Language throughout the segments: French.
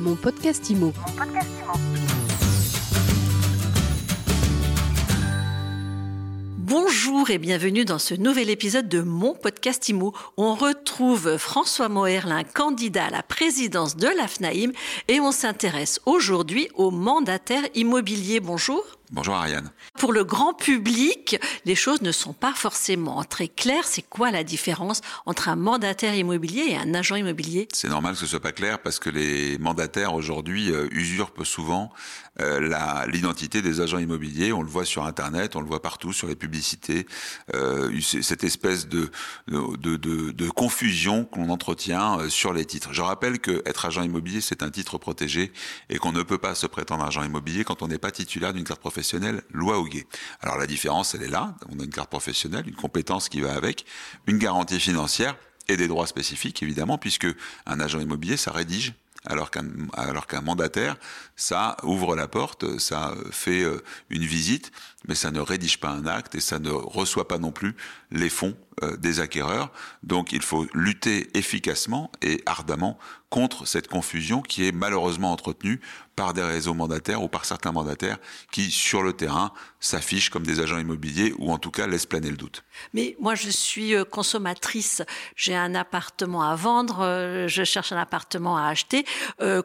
Mon podcast IMO. Bonjour et bienvenue dans ce nouvel épisode de mon podcast IMO. On retrouve François Moerlin, candidat à la présidence de l'AFNAIM et on s'intéresse aujourd'hui aux mandataires immobiliers. Bonjour. Bonjour Ariane. Pour le grand public, les choses ne sont pas forcément très claires. C'est quoi la différence entre un mandataire immobilier et un agent immobilier? C'est normal que ce soit pas clair parce que les mandataires aujourd'hui euh, usurpent souvent euh, l'identité des agents immobiliers. On le voit sur Internet, on le voit partout sur les publicités. Euh, cette espèce de, de, de, de confusion qu'on entretient sur les titres. Je rappelle que être agent immobilier, c'est un titre protégé et qu'on ne peut pas se prétendre agent immobilier quand on n'est pas titulaire d'une carte professionnelle loi. Alors la différence, elle est là. On a une carte professionnelle, une compétence qui va avec, une garantie financière et des droits spécifiques, évidemment, puisque un agent immobilier, ça rédige alors qu'un alors qu'un mandataire, ça ouvre la porte, ça fait euh, une visite, mais ça ne rédige pas un acte et ça ne reçoit pas non plus les fonds des acquéreurs. Donc il faut lutter efficacement et ardemment contre cette confusion qui est malheureusement entretenue par des réseaux mandataires ou par certains mandataires qui, sur le terrain, s'affichent comme des agents immobiliers ou en tout cas laissent planer le doute. Mais moi, je suis euh, consommatrice. J'ai un appartement à vendre, euh, je cherche un appartement à acheter.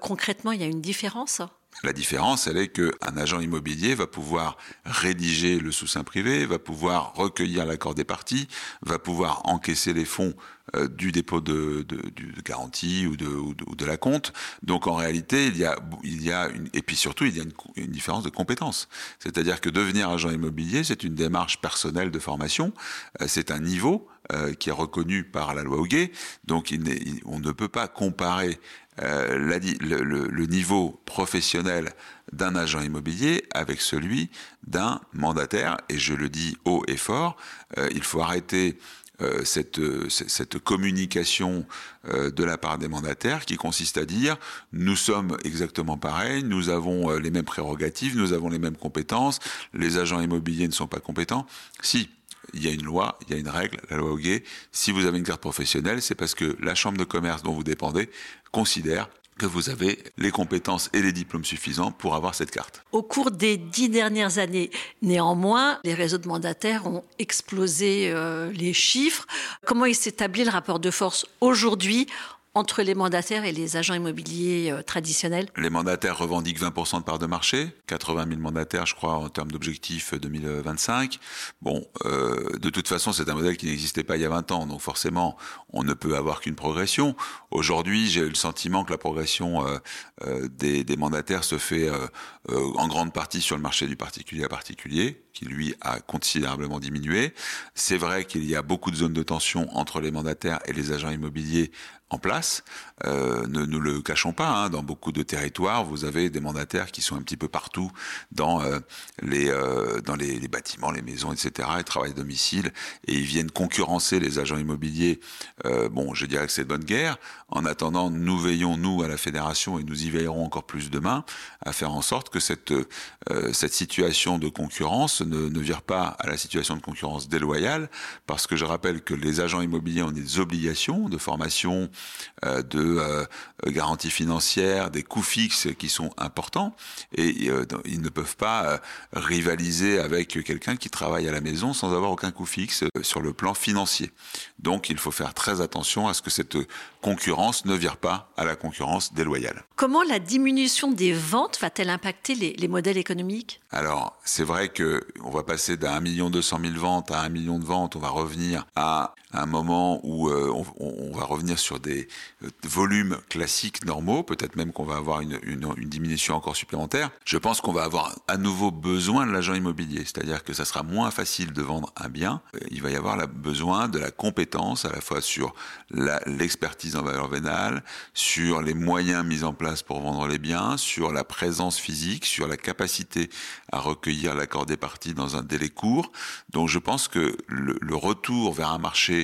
concrètement, il y a une différence? La différence, elle est qu'un agent immobilier va pouvoir rédiger le sous-saint privé, va pouvoir recueillir l'accord des parties, va pouvoir encaisser les fonds euh, du dépôt de, garantie ou de, la compte. Donc en réalité, il y a, une, et puis surtout, il y a une, différence de compétences. C'est-à-dire que devenir agent immobilier, c'est une démarche personnelle de formation, euh, c'est un niveau euh, qui est reconnu par la loi Hoguet. Donc il on ne peut pas comparer euh, la, le, le, le, niveau professionnel d'un agent immobilier avec celui d'un mandataire. Et je le dis haut et fort, euh, il faut arrêter euh, cette, cette, communication euh, de la part des mandataires qui consiste à dire nous sommes exactement pareils, nous avons les mêmes prérogatives, nous avons les mêmes compétences, les agents immobiliers ne sont pas compétents. Si, il y a une loi, il y a une règle, la loi Hoguet. Si vous avez une carte professionnelle, c'est parce que la chambre de commerce dont vous dépendez considère que vous avez les compétences et les diplômes suffisants pour avoir cette carte. Au cours des dix dernières années, néanmoins, les réseaux de mandataires ont explosé euh, les chiffres. Comment il s'établit le rapport de force aujourd'hui entre les mandataires et les agents immobiliers euh, traditionnels Les mandataires revendiquent 20% de part de marché, 80 000 mandataires, je crois, en termes d'objectifs 2025. Bon, euh, de toute façon, c'est un modèle qui n'existait pas il y a 20 ans, donc forcément, on ne peut avoir qu'une progression. Aujourd'hui, j'ai le sentiment que la progression euh, euh des, des, mandataires se fait euh, euh, en grande partie sur le marché du particulier à particulier, qui lui a considérablement diminué. C'est vrai qu'il y a beaucoup de zones de tension entre les mandataires et les agents immobiliers en place. Euh, ne nous le cachons pas, hein, dans beaucoup de territoires, vous avez des mandataires qui sont un petit peu partout dans euh, les euh, dans les, bâtiments, les maisons, etc. Ils travaillent à domicile et ils viennent concurrencer les agents immobiliers. Bon, je dirais que c'est bonne guerre. En attendant, nous veillons nous à la fédération et nous y veillerons encore plus demain à faire en sorte que cette cette situation de concurrence ne, ne vire pas à la situation de concurrence déloyale, parce que je rappelle que les agents immobiliers ont des obligations de formation, de euh, garantie financière, des coûts fixes qui sont importants, et euh, ils ne peuvent pas rivaliser avec quelqu'un qui travaille à la maison sans avoir aucun coût fixe sur le plan financier. Donc il faut faire très attention à ce que cette concurrence ne vire pas à la concurrence déloyale. Comment la diminution des ventes va-t-elle impacter les, les modèles économiques? Alors c'est vrai que on va passer d'un million deux cent mille ventes à un million de ventes, on va revenir à un moment où euh, on, va revenir sur des euh, volumes classiques normaux, peut-être même qu'on va avoir une, diminution encore supplémentaire. Je pense qu'on va avoir à nouveau besoin de l'agent immobilier, c'est-à-dire que ça sera moins facile de vendre un bien. Euh, il va y avoir la, besoin de la compétence à la fois sur l'expertise en valeur vénale, sur les moyens mis en place pour vendre les biens, sur la présence physique, sur la capacité à recueillir l'accord des parties dans un délai court. Donc je pense que le retour vers un marché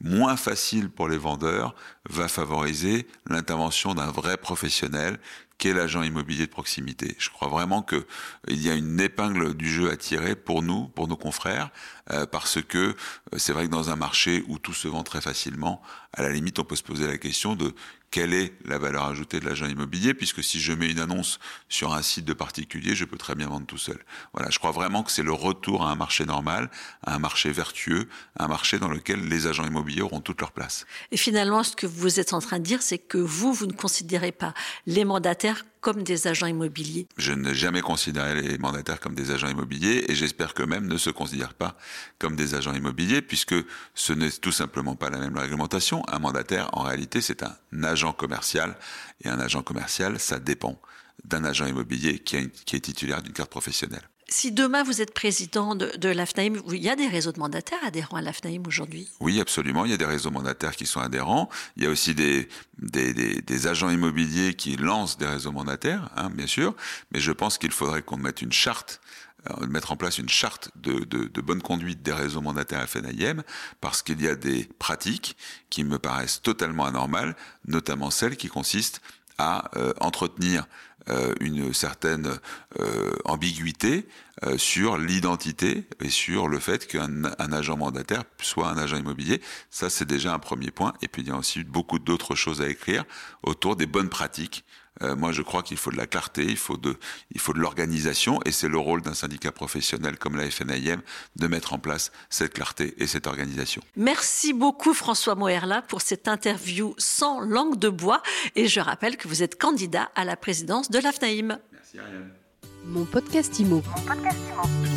moins facile pour les vendeurs va favoriser l'intervention d'un vrai professionnel qu'est l'agent immobilier de proximité. Je crois vraiment qu'il y a une épingle du jeu à tirer pour nous, pour nos confrères, euh, parce que euh, c'est vrai que dans un marché où tout se vend très facilement, à la limite, on peut se poser la question de quelle est la valeur ajoutée de l'agent immobilier, puisque si je mets une annonce sur un site de particulier, je peux très bien vendre tout seul. Voilà, je crois vraiment que c'est le retour à un marché normal, à un marché vertueux, un marché dans lequel les agents immobiliers auront toute leur place. Et finalement, ce que vous êtes en train de dire, c'est que vous, vous ne considérez pas les mandataires comme des agents immobiliers Je n'ai jamais considéré les mandataires comme des agents immobiliers et j'espère que même ne se considèrent pas comme des agents immobiliers puisque ce n'est tout simplement pas la même réglementation. Un mandataire, en réalité, c'est un agent commercial et un agent commercial, ça dépend d'un agent immobilier qui, est titulaire d'une carte professionnelle. Si demain vous êtes président de, de l'AFNAIM, il y a des réseaux de mandataires adhérents à l'AFNAIM aujourd'hui? Oui, absolument. Il y a des réseaux mandataires qui sont adhérents. Il y a aussi des, des, des, agents immobiliers qui lancent des réseaux mandataires, hein, bien sûr. Mais je pense qu'il faudrait qu'on mette une charte euh, mettre en place une charte de, de, de, bonne conduite des réseaux mandataires FNIM parce qu'il y a des pratiques qui me paraissent totalement anormales, notamment celles qui consistent à euh, entretenir euh, une certaine euh, ambiguïté sur l'identité et sur le fait qu'un agent mandataire soit un agent immobilier. Ça, c'est déjà un premier point. Et puis, il y a aussi beaucoup d'autres choses à écrire autour des bonnes pratiques euh, moi, je crois qu'il faut de la clarté, il faut de, il faut de l'organisation, et c'est le rôle d'un syndicat professionnel comme la FNIM de mettre en place cette clarté et cette organisation. Merci beaucoup François Moerla pour cette interview sans langue de bois, et je rappelle que vous êtes candidat à la présidence de l'AFNAIM. Merci Ariane. Mon podcast Mon podcast Imo.